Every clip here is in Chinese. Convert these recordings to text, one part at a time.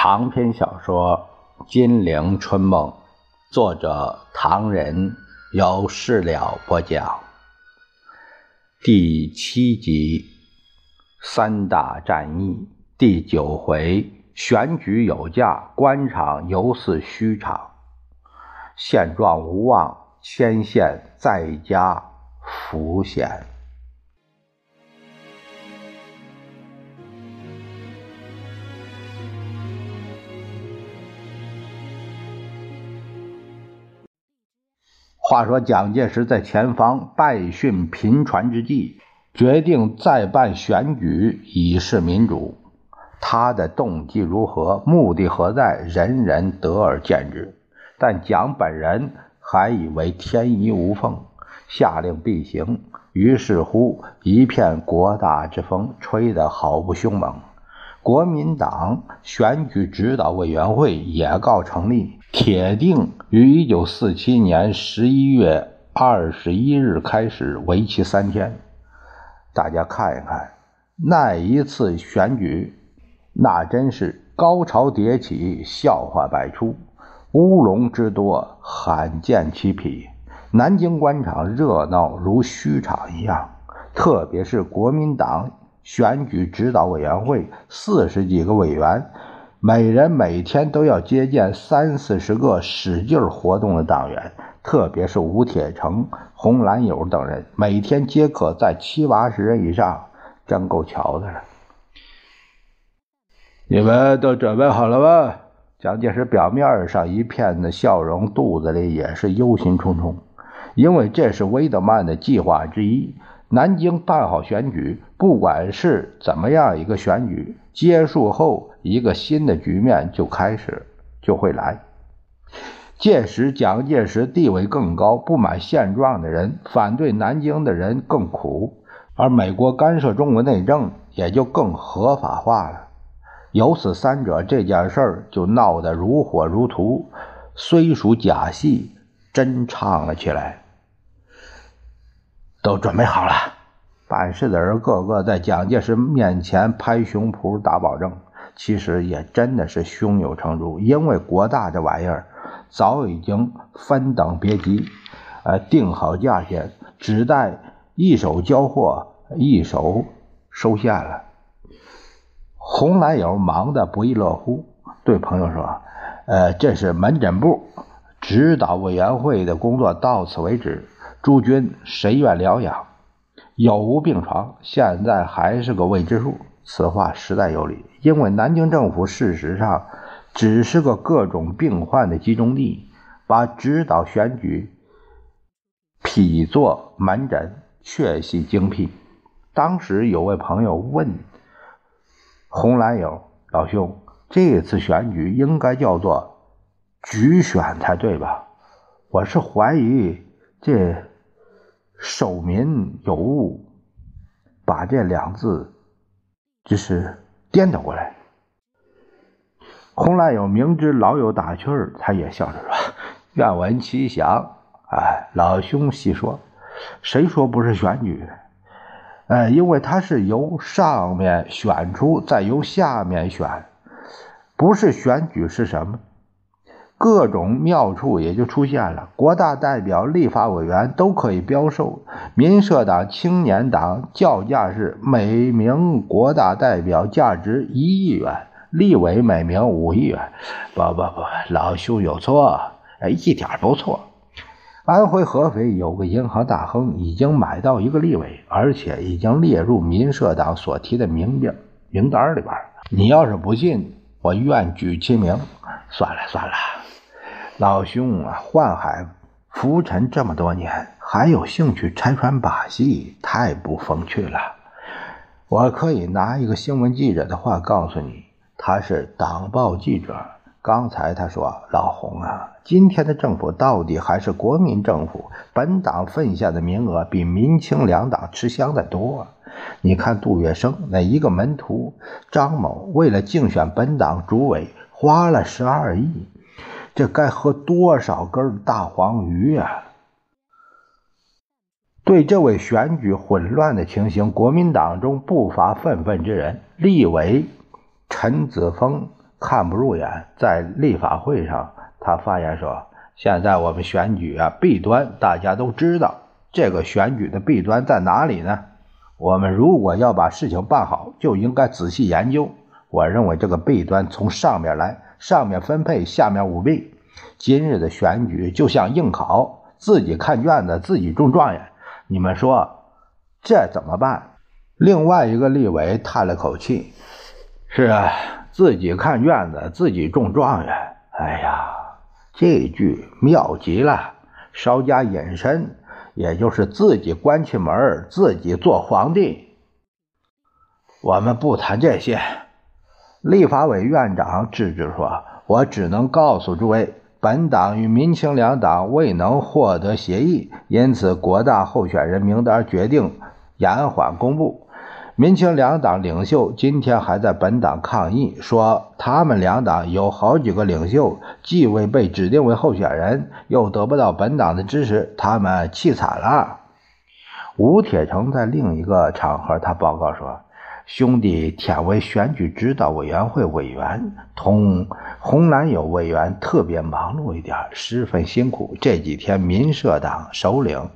长篇小说《金陵春梦》，作者唐人，由事了播讲。第七集，三大战役第九回，选举有价，官场犹似虚场。现状无望，牵线在家浮险。话说蒋介石在前方败讯频传之际，决定再办选举以示民主。他的动机如何，目的何在，人人得而见之。但蒋本人还以为天衣无缝，下令必行。于是乎，一片国大之风吹得毫不凶猛。国民党选举指导委员会也告成立。铁定于一九四七年十一月二十一日开始，为期三天。大家看一看那一次选举，那真是高潮迭起，笑话百出，乌龙之多，罕见其匹。南京官场热闹如虚场一样，特别是国民党选举指导委员会四十几个委员。每人每天都要接见三四十个使劲活动的党员，特别是吴铁城、洪兰友等人，每天接客在七八十人以上，真够瞧的了。你们都准备好了吗？蒋介石表面上一片的笑容，肚子里也是忧心忡忡，因为这是威德曼的计划之一。南京办好选举，不管是怎么样一个选举结束后，一个新的局面就开始就会来。届时蒋介石地位更高，不满现状的人，反对南京的人更苦，而美国干涉中国内政也就更合法化了。由此三者，这件事儿就闹得如火如荼，虽属假戏，真唱了起来。都准备好了，办事的人个个在蒋介石面前拍胸脯打保证。其实也真的是胸有成竹，因为国大这玩意儿早已经分等别级，呃，定好价钱，只待一手交货，一手收线了。红蓝友忙得不亦乐乎，对朋友说：“呃，这是门诊部指导委员会的工作到此为止。”诸君谁愿疗养？有无病床？现在还是个未知数。此话实在有理，因为南京政府事实上只是个各种病患的集中地，把指导选举批作门诊，确系精辟。当时有位朋友问红蓝友老兄：“这次选举应该叫做局选才对吧？”我是怀疑这。守民有误，把这两字就是颠倒过来。洪兰友明知老友打趣儿，他也笑着说：“愿闻其详。”哎，老兄细说，谁说不是选举？哎，因为他是由上面选出，再由下面选，不是选举是什么？各种妙处也就出现了，国大代表、立法委员都可以标售。民社党、青年党叫价是每名国大代表价值一亿元，立委每名五亿元。不不不，老兄有错，哎，一点不错。安徽合肥有个银行大亨已经买到一个立委，而且已经列入民社党所提的名名名单里边。你要是不信，我愿举其名。算了算了。老兄啊，宦海浮沉这么多年，还有兴趣拆穿把戏，太不风趣了。我可以拿一个新闻记者的话告诉你，他是党报记者。刚才他说：“老洪啊，今天的政府到底还是国民政府，本党分下的名额比民清两党吃香的多。你看杜月笙那一个门徒张某，为了竞选本党主委，花了十二亿。”这该喝多少根大黄鱼呀！对这位选举混乱的情形，国民党中不乏愤愤之人。立委陈子峰看不入眼。在立法会上，他发言说：“现在我们选举啊，弊端大家都知道。这个选举的弊端在哪里呢？我们如果要把事情办好，就应该仔细研究。我认为这个弊端从上面来，上面分配，下面舞弊。今日的选举就像应考，自己看卷子，自己中状元。你们说这怎么办？”另外一个立委叹了口气：“是啊，自己看卷子，自己中状元。哎呀，这句妙极了，稍加引申，也就是自己关起门，自己做皇帝。我们不谈这些。”立法委院长制止说：“我只能告诉诸位，本党与民青两党未能获得协议，因此国大候选人名单决定延缓公布。”民青两党领袖今天还在本党抗议，说他们两党有好几个领袖既未被指定为候选人，又得不到本党的支持，他们气惨了。吴铁城在另一个场合，他报告说：“兄弟天为选举指导委员会委员，同红蓝友委员特别忙碌一点，十分辛苦。这几天民社党首领。”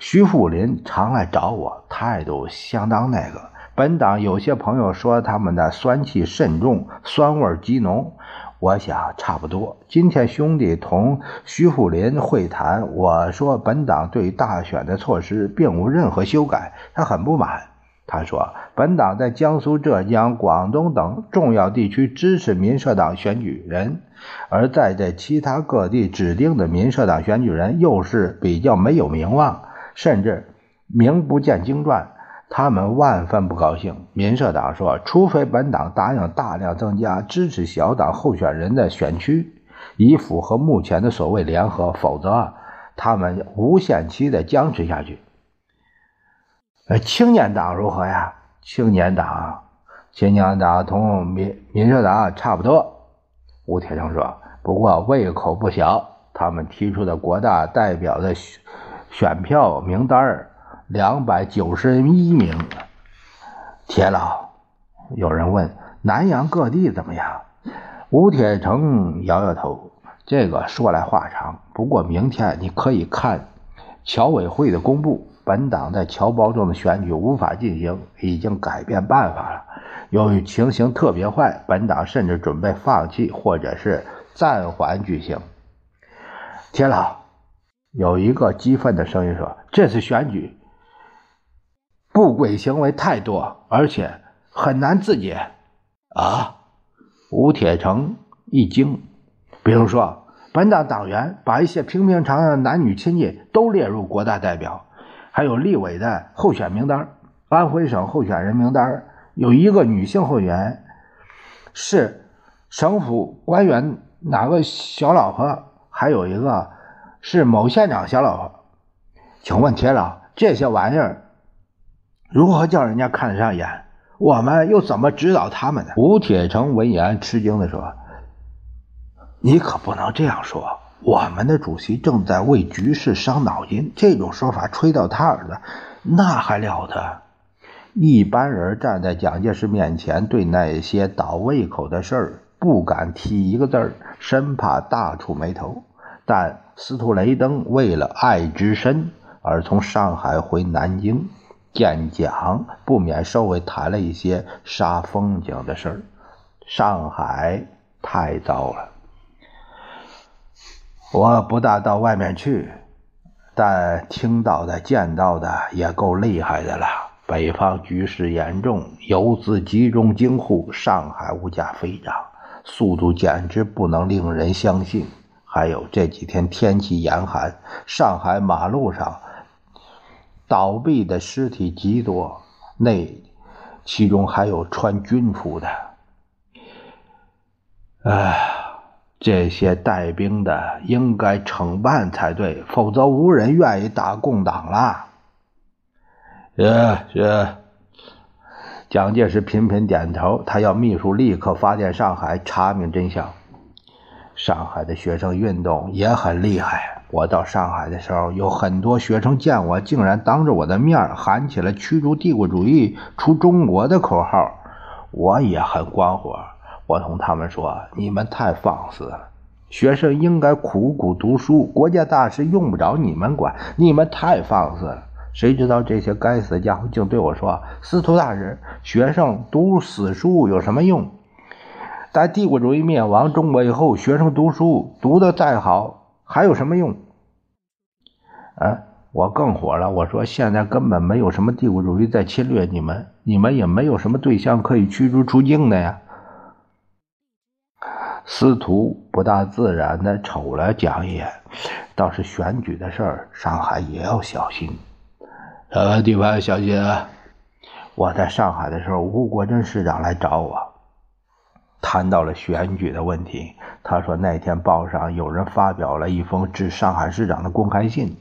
徐福林常来找我，态度相当那个。本党有些朋友说他们的酸气甚重，酸味极浓。我想差不多。今天兄弟同徐福林会谈，我说本党对大选的措施并无任何修改，他很不满。他说本党在江苏、浙江、广东等重要地区支持民社党选举人，而在这其他各地指定的民社党选举人又是比较没有名望。甚至名不见经传，他们万分不高兴。民社党说，除非本党答应大量增加支持小党候选人的选区，以符合目前的所谓联合，否则他们无限期的僵持下去。呃，青年党如何呀？青年党，青年党同民民社党差不多。吴铁城说，不过胃口不小，他们提出的国大代表的。选选票名单两百九十一名。铁老，有人问南阳各地怎么样？吴铁城摇摇头，这个说来话长。不过明天你可以看侨委会的公布，本党在侨胞中的选举无法进行，已经改变办法了。由于情形特别坏，本党甚至准备放弃或者是暂缓举行。铁老。有一个激愤的声音说：“这次选举不轨行为太多，而且很难自解。”啊！吴铁城一惊。比如说，本党党员把一些平平常常的男女亲戚都列入国大代表，还有立委的候选名单。安徽省候选人名单有一个女性候选人，是省府官员哪个小老婆，还有一个。是某县长小老婆，请问铁老，这些玩意儿如何叫人家看得上眼？我们又怎么指导他们呢？吴铁城闻言吃惊的说：“你可不能这样说，我们的主席正在为局势伤脑筋，这种说法吹到他耳朵，那还了得？一般人站在蒋介石面前，对那些倒胃口的事儿不敢提一个字儿，生怕大触眉头。”但司徒雷登为了爱之深而从上海回南京见蒋，不免稍微谈了一些杀风景的事儿。上海太糟了，我不大到外面去，但听到的、见到的也够厉害的了。北方局势严重，游资集中京沪，上海物价飞涨，速度简直不能令人相信。还有这几天天气严寒，上海马路上倒闭的尸体极多，那其中还有穿军服的。哎，这些带兵的应该惩办才对，否则无人愿意打共党了。是是，蒋介石频频点头，他要秘书立刻发电上海查明真相。上海的学生运动也很厉害。我到上海的时候，有很多学生见我，竟然当着我的面喊起了“驱逐帝国主义，出中国”的口号。我也很光火，我同他们说：“你们太放肆了，学生应该苦苦读书，国家大事用不着你们管。你们太放肆了。”谁知道这些该死的家伙竟对我说：“司徒大人，学生读死书有什么用？在帝国主义灭亡中国以后，学生读书读的再好，还有什么用？”啊！我更火了，我说：“现在根本没有什么帝国主义在侵略你们，你们也没有什么对象可以驱逐出境的呀。”司徒不大自然的瞅了蒋一眼，倒是选举的事儿，上海也要小心。什么地方小心啊？我在上海的时候，吴国桢市长来找我，谈到了选举的问题。他说那天报上有人发表了一封致上海市长的公开信，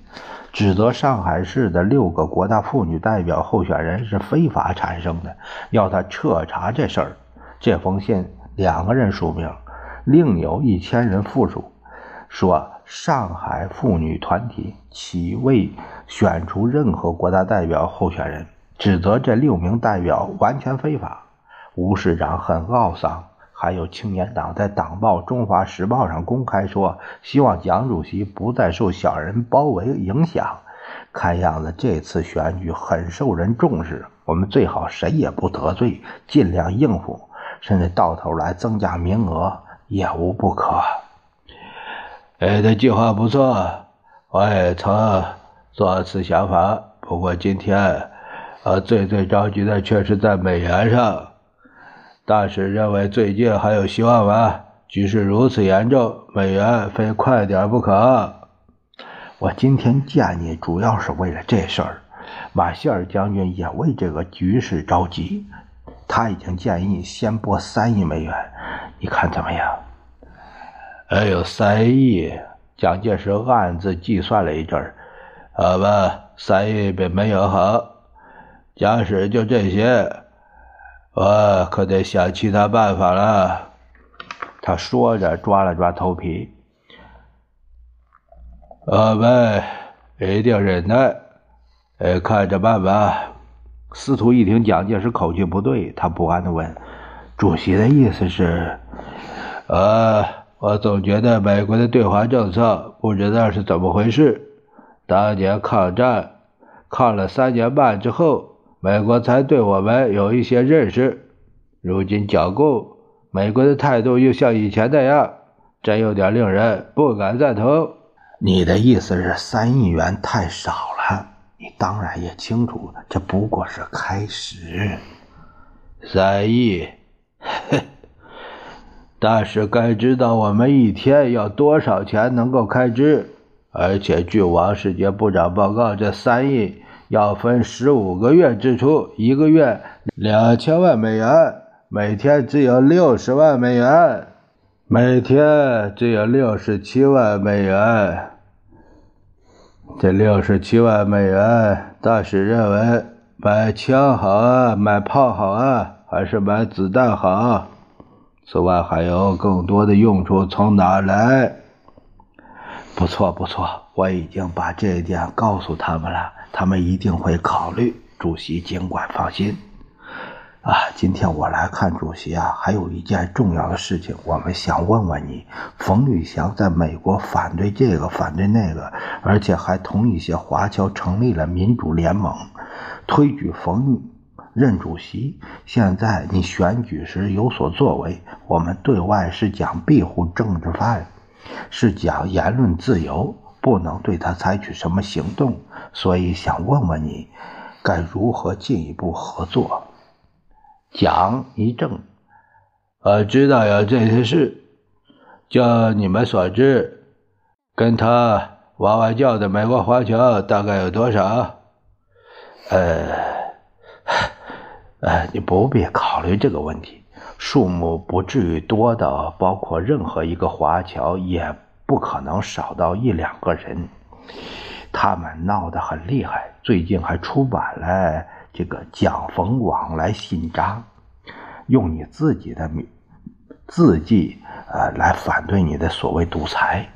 指责上海市的六个国大妇女代表候选人是非法产生的，要他彻查这事儿。这封信两个人署名。另有一千人附属，说上海妇女团体岂未选出任何国大代表候选人，指责这六名代表完全非法。吴市长很懊丧。还有青年党在党报《中华时报》上公开说，希望蒋主席不再受小人包围影响。看样子这次选举很受人重视，我们最好谁也不得罪，尽量应付，甚至到头来增加名额。也无不可。哎，这计划不错，我也曾做此想法。不过今天，呃，最最着急的却是在美元上。大使认为最近还有希望吗？局势如此严重，美元非快点不可。我今天见你主要是为了这事儿。马歇尔将军也为这个局势着急，他已经建议先拨三亿美元，你看怎么样？还有三亿，蒋介石暗自计算了一阵儿，好吧，三亿比没有好。假使就这些，我可得想其他办法了。他说着，抓了抓头皮。我们一定忍耐，呃，看着办吧。司徒一听蒋介石口气不对，他不安的问：“主席的意思是，呃？”我总觉得美国的对华政策不知道是怎么回事。当年抗战抗了三年半之后，美国才对我们有一些认识。如今剿共，美国的态度又像以前那样，真有点令人不敢赞同。你的意思是三亿元太少？你当然也清楚，这不过是开始。三亿，嘿。但是该知道我们一天要多少钱能够开支，而且据王世杰部长报告，这三亿要分十五个月支出，一个月两千万美元，每天只有六十万美元，每天只有六十七万美元。这六十七万美元，大使认为买枪好啊，买炮好啊，还是买子弹好？此外还有更多的用处从哪来？不错不错，我已经把这一点告诉他们了，他们一定会考虑。主席尽管放心。啊，今天我来看主席啊，还有一件重要的事情，我们想问问你。冯玉祥在美国反对这个，反对那个，而且还同一些华侨成立了民主联盟，推举冯。任主席，现在你选举时有所作为，我们对外是讲庇护政治犯，是讲言论自由，不能对他采取什么行动，所以想问问你，该如何进一步合作？蒋一正，我知道有这些事，就你们所知，跟他哇哇叫的美国华侨大概有多少？呃。呃，你不必考虑这个问题，数目不至于多到包括任何一个华侨，也不可能少到一两个人。他们闹得很厉害，最近还出版了这个蒋冯往来信章，用你自己的名字迹呃来反对你的所谓独裁，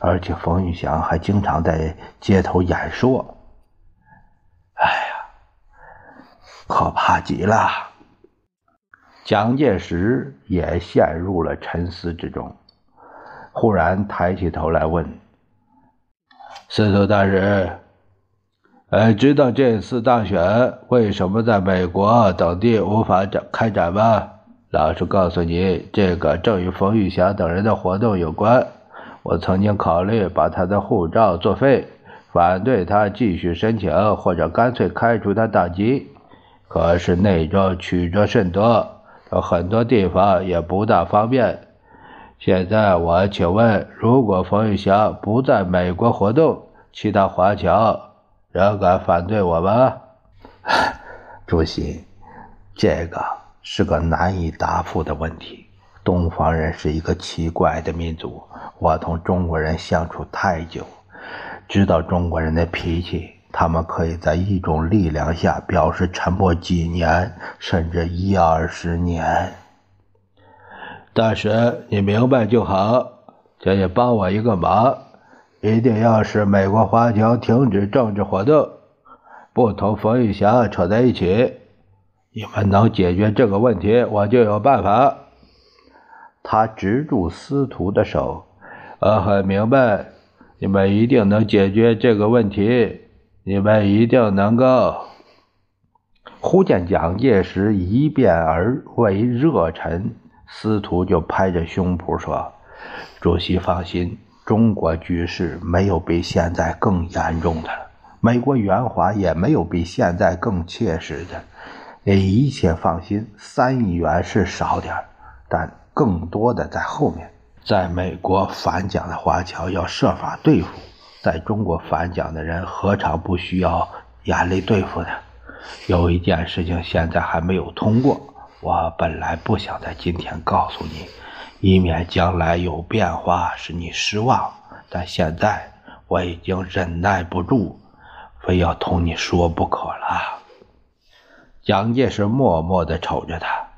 而且冯玉祥还经常在街头演说。哎呀！可怕极了！蒋介石也陷入了沉思之中，忽然抬起头来问：“司徒大人，呃，知道这次大选为什么在美国等地无法展开展吗？老实告诉你，这个正与冯玉祥等人的活动有关。我曾经考虑把他的护照作废，反对他继续申请，或者干脆开除他党籍。可是内中曲折甚多。”有很多地方也不大方便。现在我请问，如果冯玉祥不在美国活动，其他华侨仍敢反对我吗？主席，这个是个难以答复的问题。东方人是一个奇怪的民族，我同中国人相处太久，知道中国人的脾气。他们可以在一种力量下表示沉默几年，甚至一二十年。大神，你明白就好，请你帮我一个忙，一定要使美国华侨停止政治活动，不同冯玉祥扯在一起。你们能解决这个问题，我就有办法。他执住司徒的手，我很明白，你们一定能解决这个问题。你们一定能够。忽见蒋介石一变而为热忱，司徒就拍着胸脯说：“主席放心，中国局势没有比现在更严重的了，美国援华也没有比现在更切实的。你一切放心，三亿元是少点但更多的在后面。在美国反蒋的华侨要设法对付。”在中国反蒋的人何尝不需要严厉对付呢？有一件事情现在还没有通过，我本来不想在今天告诉你，以免将来有变化使你失望。但现在我已经忍耐不住，非要同你说不可了。蒋介石默默地瞅着他，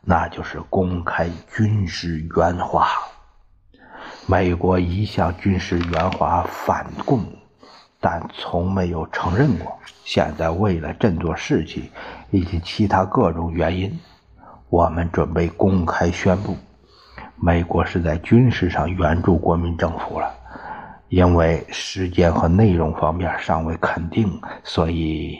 那就是公开军事援华。美国一向军事援华反共，但从没有承认过。现在为了振作士气以及其他各种原因，我们准备公开宣布，美国是在军事上援助国民政府了。因为时间和内容方面尚未肯定，所以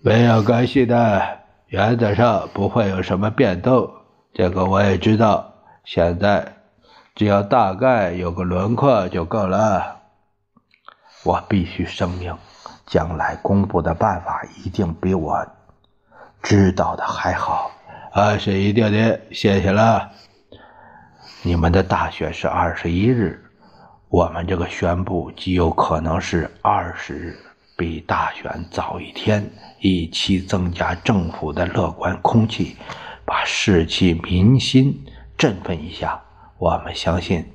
没有关系的，原则上不会有什么变动。这个我也知道。现在。只要大概有个轮廓就够了。我必须声明，将来公布的办法一定比我知道的还好。啊，是一定的，谢谢了。你们的大选是二十一日，我们这个宣布极有可能是二十日，比大选早一天，以期增加政府的乐观空气，把士气民心振奋一下。我们相信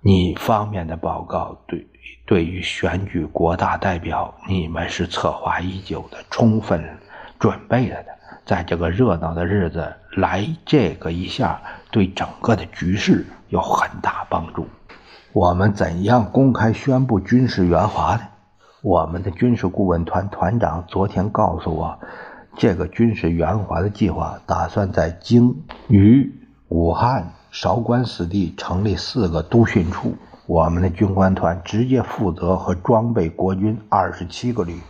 你方面的报告，对对于选举国大代表，你们是策划已久的，充分准备了的。在这个热闹的日子来这个一下，对整个的局势有很大帮助。我们怎样公开宣布军事援华呢？我们的军事顾问团团长昨天告诉我，这个军事援华的计划打算在京、渝、武汉。韶关四地成立四个督训处，我们的军官团直接负责和装备国军二十七个旅。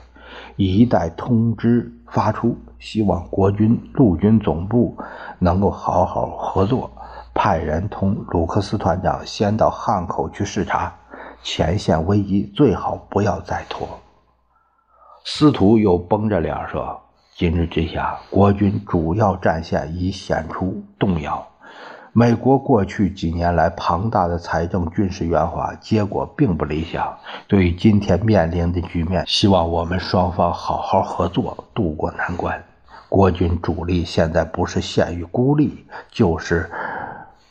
一待通知发出，希望国军陆军总部能够好好合作，派人同鲁克斯团长先到汉口去视察，前线危机最好不要再拖。司徒又绷着脸说：“今日之下，国军主要战线已显出动摇。”美国过去几年来庞大的财政军事援华，结果并不理想。对于今天面临的局面，希望我们双方好好合作，渡过难关。国军主力现在不是陷于孤立，就是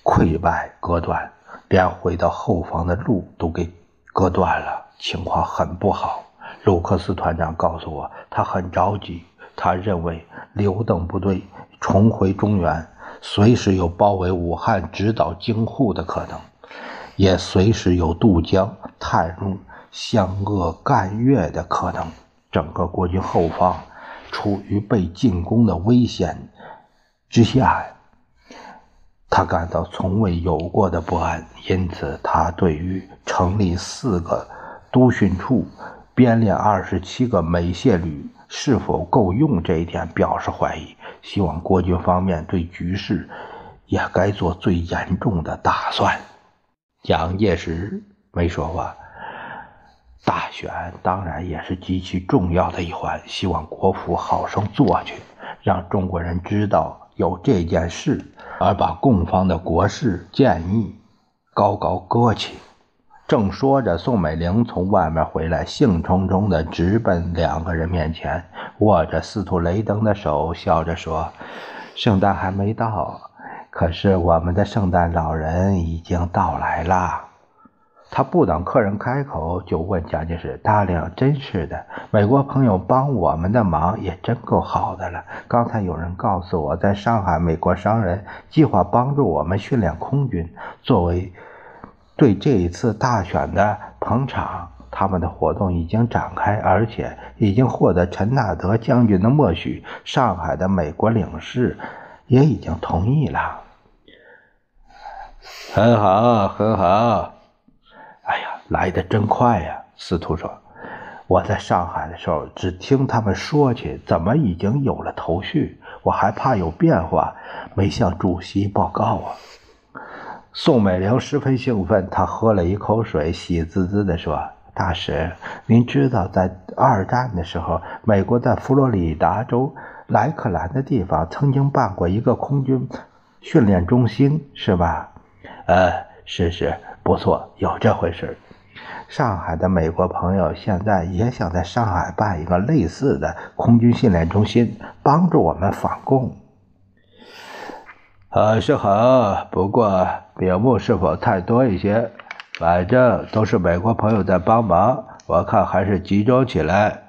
溃败割断，连回到后方的路都给割断了，情况很不好。卢克斯团长告诉我，他很着急，他认为刘邓部队重回中原。随时有包围武汉、直捣京沪的可能，也随时有渡江、探入湘鄂赣粤的可能。整个国军后方处于被进攻的危险之下，他感到从未有过的不安，因此他对于成立四个督训处、编练二十七个美械旅是否够用这一点表示怀疑，希望国军方面对局势也该做最严重的打算。蒋介石没说话。大选当然也是极其重要的一环，希望国府好生做去，让中国人知道有这件事，而把供方的国事建议高高搁起。正说着，宋美龄从外面回来，兴冲冲地直奔两个人面前，握着司徒雷登的手，笑着说：“圣诞还没到，可是我们的圣诞老人已经到来了。”他不等客人开口，就问蒋介石：“大令，真是的，美国朋友帮我们的忙也真够好的了。刚才有人告诉我，在上海，美国商人计划帮助我们训练空军，作为对这一次大选的捧场。他们的活动已经展开，而且已经获得陈纳德将军的默许。上海的美国领事也已经同意了。很好，很好。”哎呀，来的真快呀！司徒说：“我在上海的时候只听他们说起，怎么已经有了头绪？我还怕有变化，没向主席报告啊。”宋美龄十分兴奋，她喝了一口水，喜滋滋地说：“大使，您知道，在二战的时候，美国在佛罗里达州莱克兰的地方曾经办过一个空军训练中心，是吧？”“呃，是是。”不错，有这回事上海的美国朋友现在也想在上海办一个类似的空军训练中心，帮助我们反共。好是好，不过名目是否太多一些？反正都是美国朋友在帮忙，我看还是集中起来。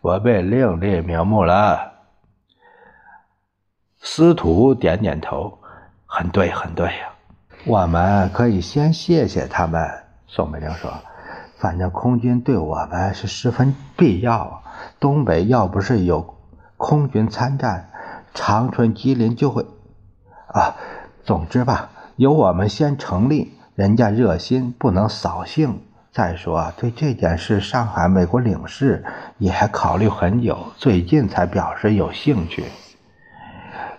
我被另立名目了。司徒点点头，很对，很对呀。我们可以先谢谢他们，宋美龄说：“反正空军对我们是十分必要。东北要不是有空军参战，长春、吉林就会……啊，总之吧，由我们先成立，人家热心不能扫兴。再说，对这件事，上海美国领事也考虑很久，最近才表示有兴趣。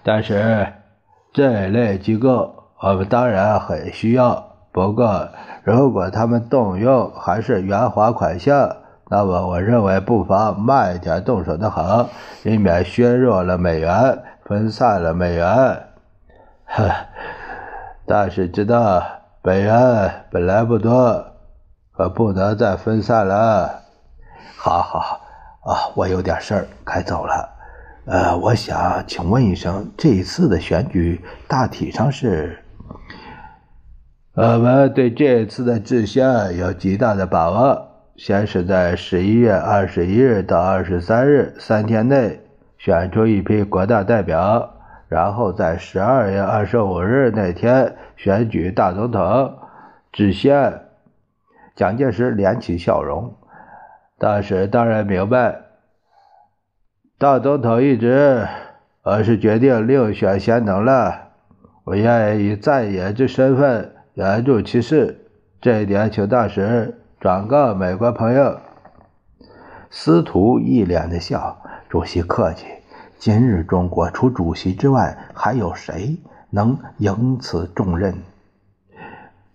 但是这类机构……”我们当然很需要，不过如果他们动用还是圆滑款项，那么我认为不妨慢一点动手的好，以免削弱了美元，分散了美元。呵，但是知道美元本来不多，可不能再分散了。好好啊，我有点事儿，该走了。呃，我想请问一声，这一次的选举大体上是？我们对这次的制宪有极大的把握。先是在十一月二十一日到二十三日三天内选出一批国大代表，然后在十二月二十五日那天选举大总统制宪。蒋介石敛起笑容，大使当然明白，大总统一职，我是决定另选贤能了。我愿意以在野之身份。援助其事，这一点请大使转告美国朋友。司徒一脸的笑，主席客气。今日中国除主席之外，还有谁能迎此重任？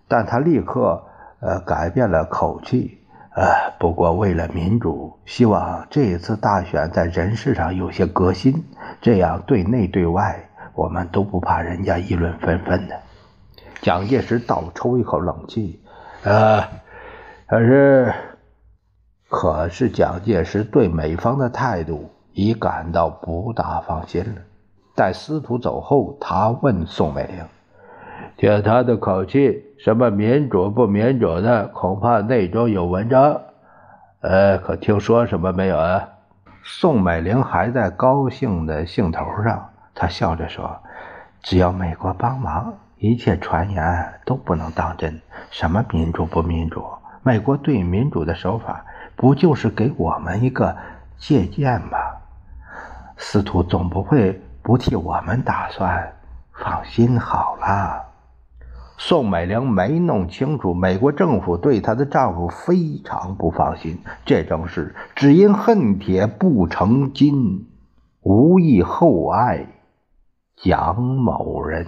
但他立刻呃改变了口气，呃，不过为了民主，希望这一次大选在人事上有些革新，这样对内对外，我们都不怕人家议论纷纷的。蒋介石倒抽一口冷气，呃，可是，可是蒋介石对美方的态度已感到不大放心了。待司徒走后，他问宋美龄：“听他的口气，什么民主不民主的，恐怕内中有文章。呃，可听说什么没有啊？”宋美龄还在高兴的兴头上，她笑着说：“只要美国帮忙。”一切传言都不能当真。什么民主不民主？美国对民主的手法，不就是给我们一个借鉴吗？司徒总不会不替我们打算，放心好了。宋美龄没弄清楚，美国政府对她的丈夫非常不放心。这正是只因恨铁不成金，无意厚爱蒋某人。